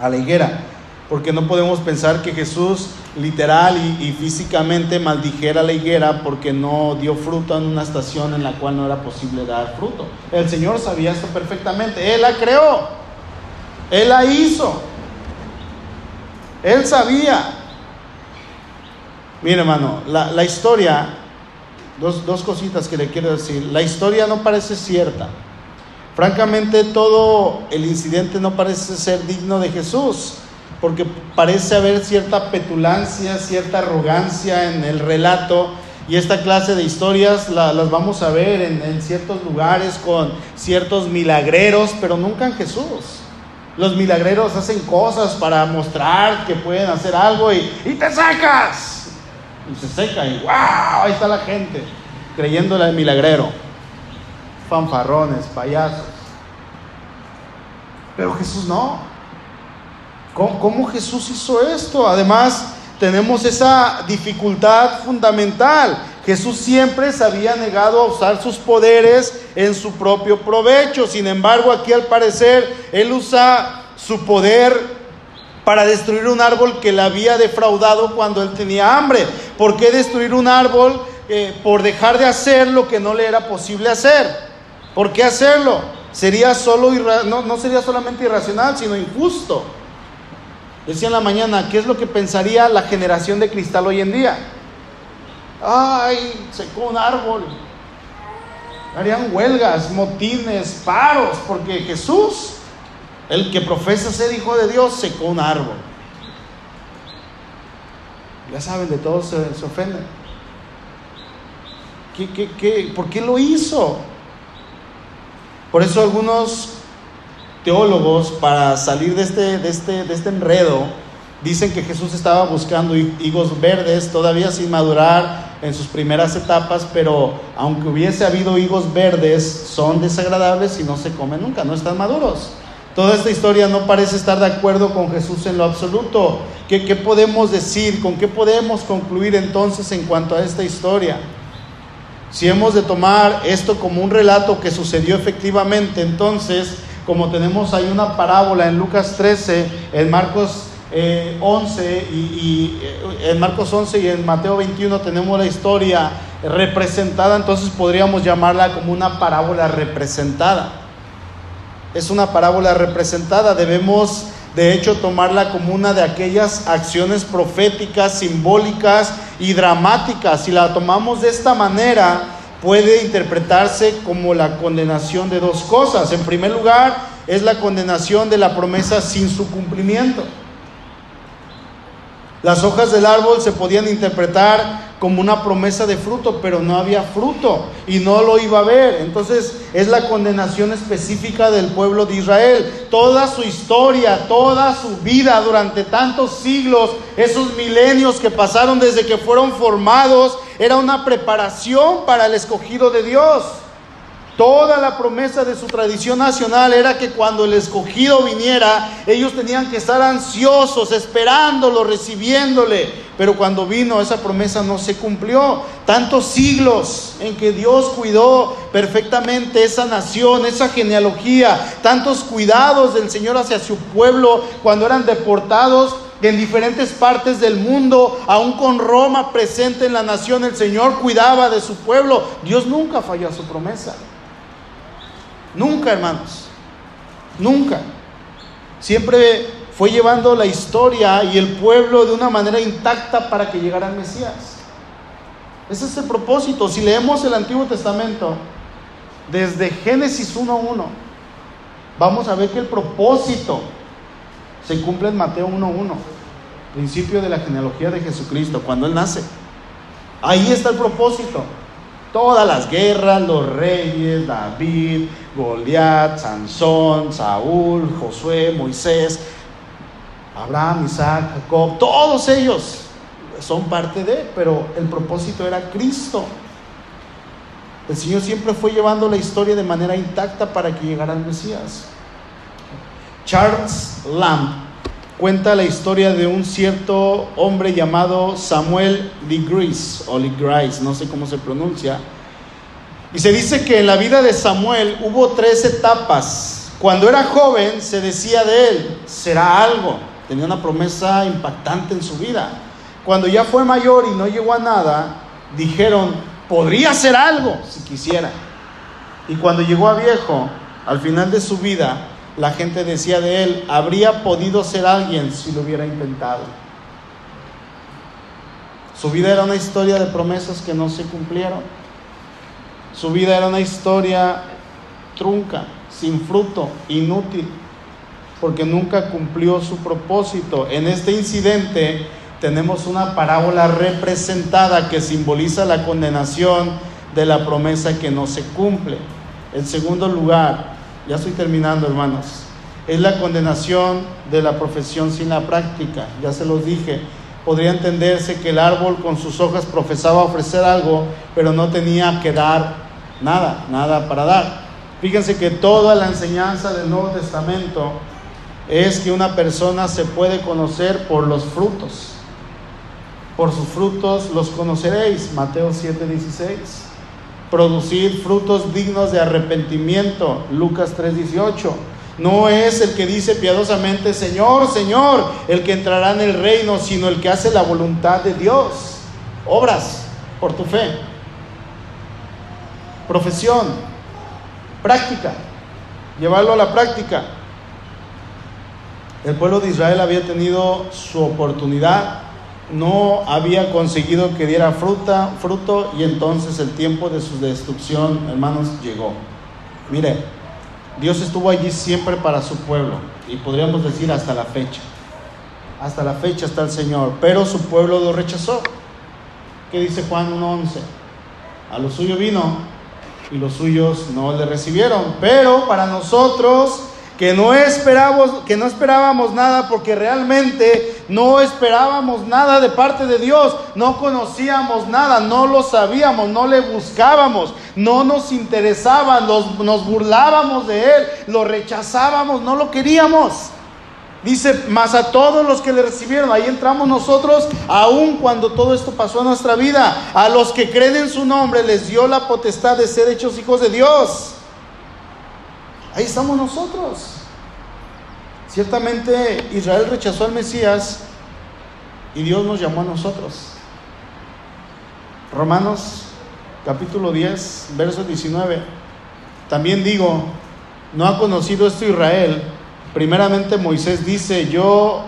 a la higuera porque no podemos pensar que Jesús literal y, físicamente maldijera la higuera porque no dio fruto en una estación en la cual no era posible dar fruto. El Señor sabía esto perfectamente, Él la creó, Él la hizo, Él sabía. Mire hermano, la, historia, dos, dos cositas que le quiero decir, la historia no parece cierta. Francamente todo el incidente no parece ser digno de Jesús. Porque parece haber cierta petulancia, cierta arrogancia en el relato. Y esta clase de historias las vamos a ver en, ciertos lugares con ciertos milagreros, pero nunca en Jesús. Los milagreros hacen cosas para mostrar que pueden hacer algo y, y te secas. Y se seca y wow, ahí está la gente creyéndole al milagrero. Fanfarrones, payasos. Pero Jesús no. ¿Cómo, Jesús hizo esto? Además, tenemos esa dificultad fundamental. Jesús siempre se había negado a usar sus poderes en su propio provecho. Sin embargo, aquí al parecer, Él usa su poder para destruir un árbol que le había defraudado cuando Él tenía hambre. ¿Por qué destruir un árbol? Eh, por dejar de hacer lo que no le era posible hacer. ¿Por qué hacerlo? Sería solo no, no sería solamente irracional, sino injusto. Decía en la mañana, ¿qué es lo que pensaría la generación de cristal hoy en día? Ay, secó un árbol. Harían huelgas, motines, paros, porque Jesús, el que profesa ser hijo de Dios, secó un árbol. Ya saben, de todos se, ofenden. ¿Qué, qué, qué? ¿Por qué lo hizo? Por eso algunos teólogos, para salir de este, de este, de este enredo, dicen que Jesús estaba buscando higos verdes, todavía sin madurar en sus primeras etapas, pero aunque hubiese habido higos verdes, son desagradables y no se comen nunca, no están maduros. Toda esta historia no parece estar de acuerdo con Jesús en lo absoluto. ¿Qué, ¿Qué, podemos decir? ¿Con qué podemos concluir entonces en cuanto a esta historia? Si hemos de tomar esto como un relato que sucedió efectivamente, entonces como tenemos ahí una parábola en Lucas 13, en Marcos 11 eh, y, eh, en Marcos 11 y en Mateo 21 tenemos la historia representada, entonces podríamos llamarla como una parábola representada. Es una parábola representada, debemos de hecho tomarla como una de aquellas acciones proféticas, simbólicas y dramáticas. Si la tomamos de esta manera, puede interpretarse como la condenación de dos cosas. En primer lugar, es la condenación de la promesa sin su cumplimiento. Las hojas del árbol se podían interpretar como una promesa de fruto, pero no había fruto y no lo iba a ver. Entonces es la condenación específica del pueblo de Israel. Toda su historia, toda su vida durante tantos siglos, esos milenios que pasaron desde que fueron formados, era una preparación para el escogido de Dios. Toda la promesa de su tradición nacional era que cuando el escogido viniera, ellos tenían que estar ansiosos, esperándolo, recibiéndole. Pero cuando vino, esa promesa no se cumplió. Tantos siglos en que Dios cuidó perfectamente esa nación, esa genealogía, tantos cuidados del Señor hacia su pueblo cuando eran deportados en diferentes partes del mundo, aún con Roma presente en la nación, el Señor cuidaba de su pueblo. Dios nunca falló a su promesa. Nunca, hermanos. Nunca. Siempre fue llevando la historia y el pueblo de una manera intacta para que llegara el Mesías. Ese es el propósito. Si leemos el Antiguo Testamento, desde Génesis 1.1, vamos a ver que el propósito se cumple en Mateo 1.1, principio de la genealogía de Jesucristo, cuando Él nace. Ahí está el propósito. Todas las guerras, los reyes, David, Goliat, Sansón, Saúl, Josué, Moisés, Abraham, Isaac, Jacob, todos ellos son parte de, pero el propósito era Cristo. El Señor siempre fue llevando la historia de manera intacta para que llegara el Mesías. Charles Lamb cuenta la historia de un cierto hombre llamado Samuel Ligris o Ligris, no sé cómo se pronuncia. Y se dice que en la vida de Samuel hubo tres etapas. Cuando era joven se decía de él, será algo. Tenía una promesa impactante en su vida. Cuando ya fue mayor y no llegó a nada, dijeron, podría ser algo si quisiera. Y cuando llegó a viejo, al final de su vida, la gente decía de él, habría podido ser alguien si lo hubiera intentado. Su vida era una historia de promesas que no se cumplieron. Su vida era una historia trunca, sin fruto, inútil. porque nunca cumplió su propósito. En este incidente tenemos una parábola representada que simboliza la condenación de la promesa que no se cumple. En segundo lugar, ya estoy terminando hermanos, es la condenación de la profesión sin la práctica. Ya se los dije, podría entenderse que el árbol con sus hojas profesaba ofrecer algo, pero no tenía que dar nada, nada para dar. Fíjense que toda la enseñanza del Nuevo Testamento es que una persona se puede conocer por los frutos. Por sus frutos los conoceréis. Mateo 7:16. Producir frutos dignos de arrepentimiento. Lucas 3:18. No es el que dice piadosamente, Señor, Señor, el que entrará en el reino, sino el que hace la voluntad de Dios. Obras por tu fe. Profesión. Práctica. Llevarlo a la práctica. El pueblo de Israel había tenido su oportunidad, no había conseguido que diera fruta, fruto y entonces el tiempo de su destrucción, hermanos, llegó. Mire, Dios estuvo allí siempre para su pueblo y podríamos decir hasta la fecha. Hasta la fecha está el Señor, pero su pueblo lo rechazó. ¿Qué dice Juan 1.11? A lo suyo vino y los suyos no le recibieron, pero para nosotros que no esperábamos, que no esperábamos nada porque realmente no esperábamos nada de parte de Dios, no conocíamos nada, no lo sabíamos, no le buscábamos, no nos interesaba, nos burlábamos de él, lo rechazábamos, no lo queríamos. Dice, más a todos los que le recibieron, ahí entramos nosotros, aun cuando todo esto pasó en nuestra vida, a los que creen en su nombre les dio la potestad de ser hechos hijos de Dios. Ahí estamos nosotros. Ciertamente Israel rechazó al Mesías y Dios nos llamó a nosotros. Romanos capítulo 10, verso 19. También digo, no ha conocido esto Israel. Primeramente Moisés dice, yo,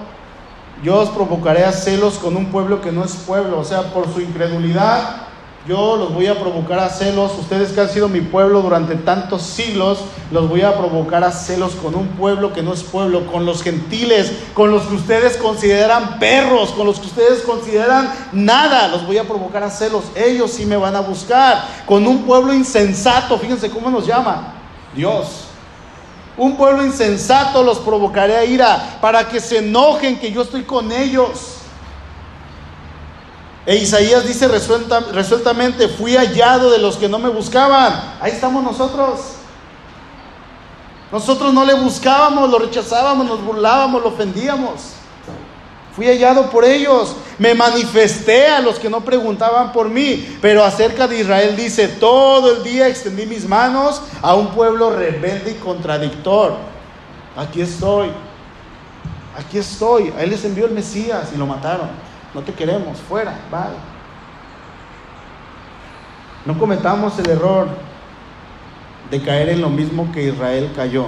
yo os provocaré a celos con un pueblo que no es pueblo. O sea, por su incredulidad yo los voy a provocar a celos. Ustedes que han sido mi pueblo durante tantos siglos, los voy a provocar a celos con un pueblo que no es pueblo, con los gentiles, con los que ustedes consideran perros, con los que ustedes consideran nada. Los voy a provocar a celos. Ellos sí me van a buscar. Con un pueblo insensato, fíjense cómo nos llama Dios. Un pueblo insensato los provocaré a ira para que se enojen que yo estoy con ellos. E Isaías dice resueltamente, fui hallado de los que no me buscaban. Ahí estamos nosotros. Nosotros no le buscábamos, lo rechazábamos, nos burlábamos, lo ofendíamos. Fui hallado por ellos. Me manifesté a los que no preguntaban por mí. Pero acerca de Israel dice, todo el día extendí mis manos a un pueblo rebelde y contradictor. Aquí estoy. Aquí estoy. A él les envió el Mesías y lo mataron no te queremos, fuera, vale. No cometamos el error de caer en lo mismo que Israel cayó.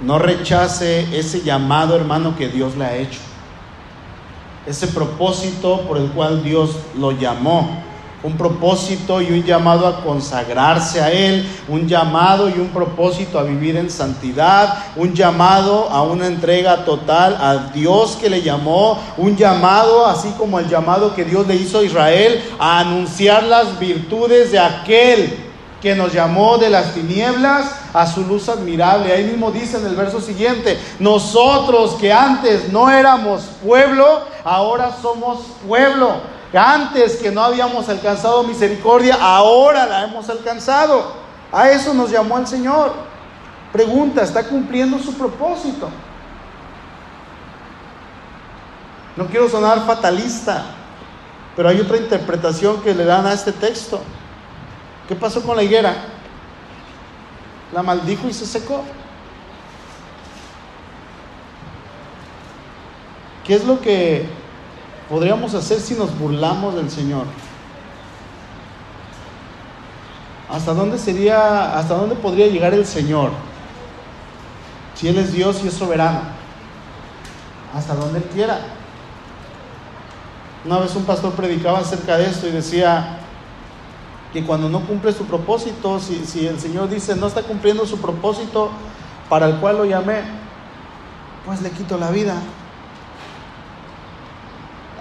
No rechace ese llamado, hermano, que Dios le ha hecho. Ese propósito por el cual Dios lo llamó un propósito y un llamado a consagrarse a Él, un llamado y un propósito a vivir en santidad, un llamado a una entrega total a Dios que le llamó, un llamado así como el llamado que Dios le hizo a Israel a anunciar las virtudes de aquel que nos llamó de las tinieblas a su luz admirable. Ahí mismo dice en el verso siguiente, nosotros que antes no éramos pueblo, ahora somos pueblo antes que no habíamos alcanzado misericordia, ahora la hemos alcanzado. A eso nos llamó el Señor. Pregunta, ¿está cumpliendo su propósito? No quiero sonar fatalista, pero hay otra interpretación que le dan a este texto. ¿Qué pasó con la higuera? La maldijo y se secó. ¿Qué es lo que podríamos hacer si nos burlamos del Señor? ¿Hasta dónde sería, hasta dónde podría llegar el Señor? Si Él es Dios y es soberano. Hasta donde Él quiera. Una vez un pastor predicaba acerca de esto y decía que cuando no cumple su propósito, si, si el Señor dice no está cumpliendo su propósito para el cual lo llamé, pues le quito la vida.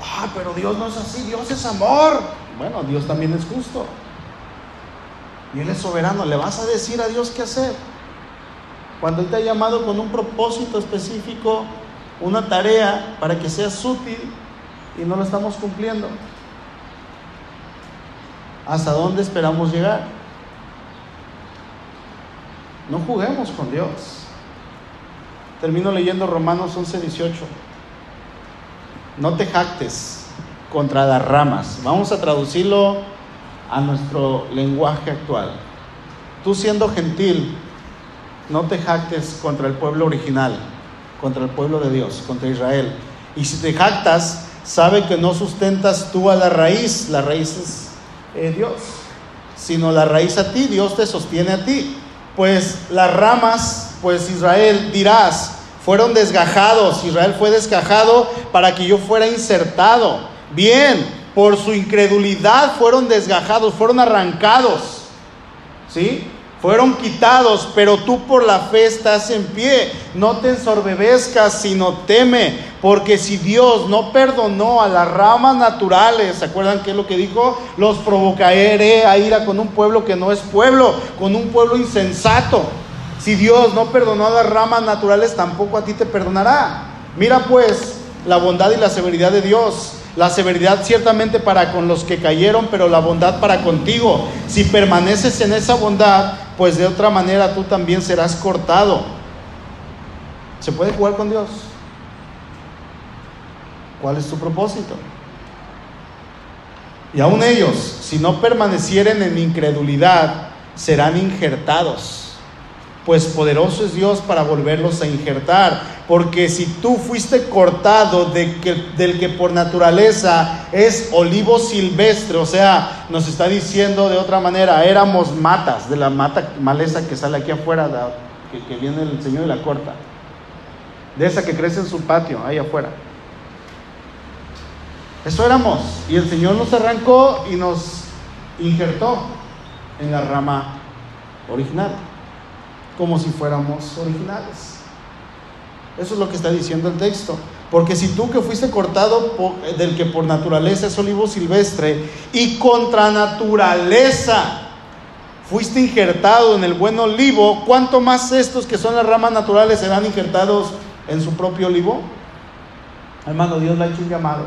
Ah, pero Dios no es así, Dios es amor. Bueno, Dios también es justo. Y Él es soberano. ¿Le vas a decir a Dios qué hacer? Cuando Él te ha llamado con un propósito específico, una tarea para que seas útil y no lo estamos cumpliendo. ¿Hasta dónde esperamos llegar? No juguemos con Dios. Termino leyendo Romanos 11, 18. No te jactes contra las ramas. Vamos a traducirlo a nuestro lenguaje actual. Tú siendo gentil, no te jactes contra el pueblo original, contra el pueblo de Dios, contra Israel. Y si te jactas, sabe que no sustentas tú a la raíz, la raíz es Dios, sino la raíz a ti, Dios te sostiene a ti. Pues las ramas, pues Israel dirás, fueron desgajados, Israel fue desgajado para que yo fuera insertado. Bien, por su incredulidad fueron desgajados, fueron arrancados, ¿sí? Fueron quitados, pero tú por la fe estás en pie. No te ensorbebezcas, sino teme, porque si Dios no perdonó a las ramas naturales, ¿se acuerdan qué es lo que dijo? Los provocaré a ira con un pueblo que no es pueblo, con un pueblo insensato. Si Dios no perdonó a las ramas naturales, tampoco a ti te perdonará. Mira pues la bondad y la severidad de Dios la severidad ciertamente para con los que cayeron, pero la bondad para contigo. Si permaneces en esa bondad, pues de otra manera tú también serás cortado. ¿Se puede jugar con Dios? ¿Cuál es tu propósito? Y aún ellos, si no permanecieren en incredulidad, serán injertados pues poderoso es Dios para volverlos a injertar. Porque si tú fuiste cortado de que, del que por naturaleza es olivo silvestre, o sea, nos está diciendo de otra manera, éramos matas, de la mata maleza que sale aquí afuera, que, que viene el Señor y la corta, de esa que crece en su patio, ahí afuera. Eso éramos. Y el Señor nos arrancó y nos injertó en la rama original como si fuéramos originales. Eso es lo que está diciendo el texto. Porque si tú que fuiste cortado del que por naturaleza es olivo silvestre y contra naturaleza fuiste injertado en el buen olivo, ¿cuánto más estos que son las ramas naturales serán injertados en su propio olivo? Hermano, Dios le ha hecho un llamado.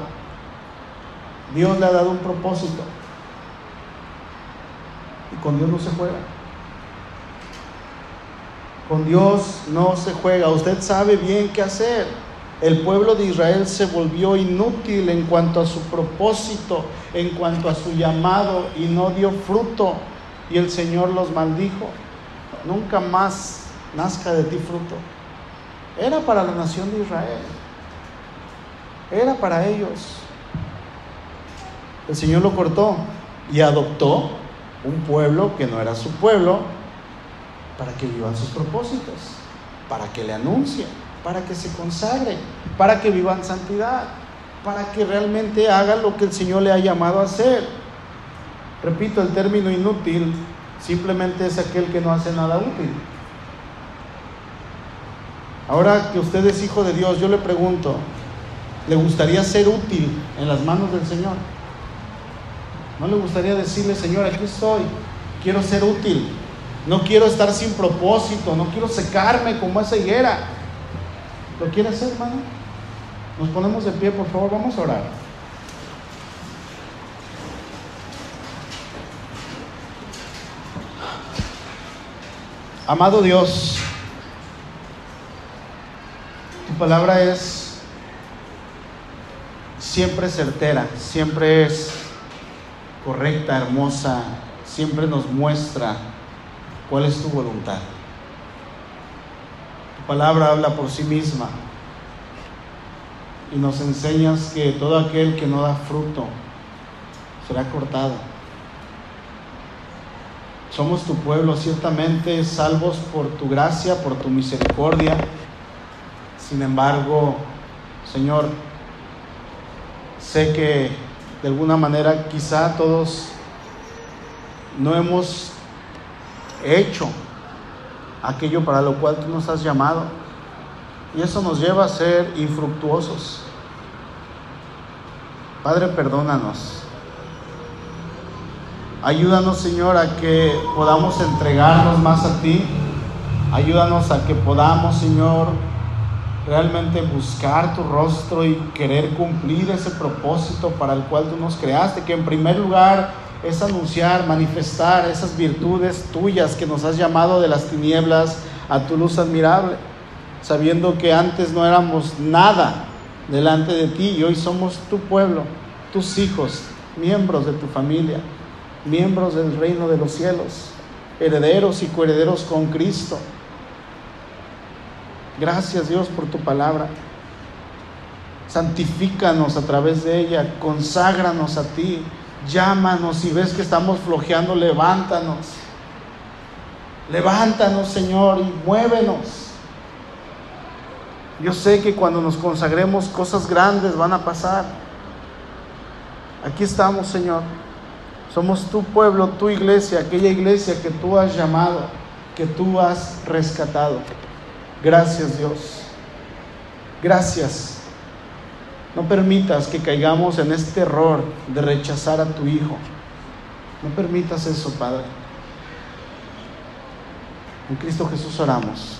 Dios le ha dado un propósito. Y con Dios no se juega. Con Dios no se juega. Usted sabe bien qué hacer. El pueblo de Israel se volvió inútil en cuanto a su propósito, en cuanto a su llamado y no dio fruto. Y el Señor los maldijo. Nunca más nazca de ti fruto. Era para la nación de Israel. Era para ellos. El Señor lo cortó y adoptó un pueblo que no era su pueblo, para que vivan sus propósitos, para que le anuncien, para que se consagren, para que vivan santidad, para que realmente hagan lo que el Señor le ha llamado a hacer. Repito, el término inútil simplemente es aquel que no hace nada útil. Ahora que usted es hijo de Dios, yo le pregunto, ¿le gustaría ser útil en las manos del Señor? ¿No le gustaría decirle, Señor, aquí estoy, quiero ser útil? No quiero estar sin propósito, no quiero secarme como esa higuera. ¿Lo quiere hacer, hermano? Nos ponemos de pie, por favor, vamos a orar. Amado Dios, tu palabra es siempre certera, siempre es correcta, hermosa, siempre nos muestra ¿Cuál es tu voluntad? Tu palabra habla por sí misma y nos enseñas que todo aquel que no da fruto será cortado. Somos tu pueblo, ciertamente salvos por tu gracia, por tu misericordia. Sin embargo, Señor, sé que de alguna manera quizá todos no hemos hecho aquello para lo cual tú nos has llamado. Y eso nos lleva a ser infructuosos. Padre, perdónanos. Ayúdanos, Señor, a que podamos entregarnos más a ti. Ayúdanos a que podamos, Señor, realmente buscar tu rostro y querer cumplir ese propósito para el cual tú nos creaste, que en primer lugar es anunciar, manifestar esas virtudes tuyas que nos has llamado de las tinieblas a tu luz admirable, sabiendo que antes no éramos nada delante de ti y hoy somos tu pueblo, tus hijos, miembros de tu familia, miembros del reino de los cielos, herederos y coherederos con Cristo. Gracias Dios por tu palabra. Santifícanos a través de ella, conságranos a ti, llámanos si ves que estamos flojeando, levántanos. Levántanos, Señor, y muévenos. Yo sé que cuando nos consagremos cosas grandes van a pasar. Aquí estamos, Señor. Somos tu pueblo, tu iglesia, aquella iglesia que tú has llamado, que tú has rescatado. Gracias Dios. Gracias. No permitas que caigamos en este error de rechazar a tu Hijo. No permitas eso, Padre. En Cristo Jesús oramos.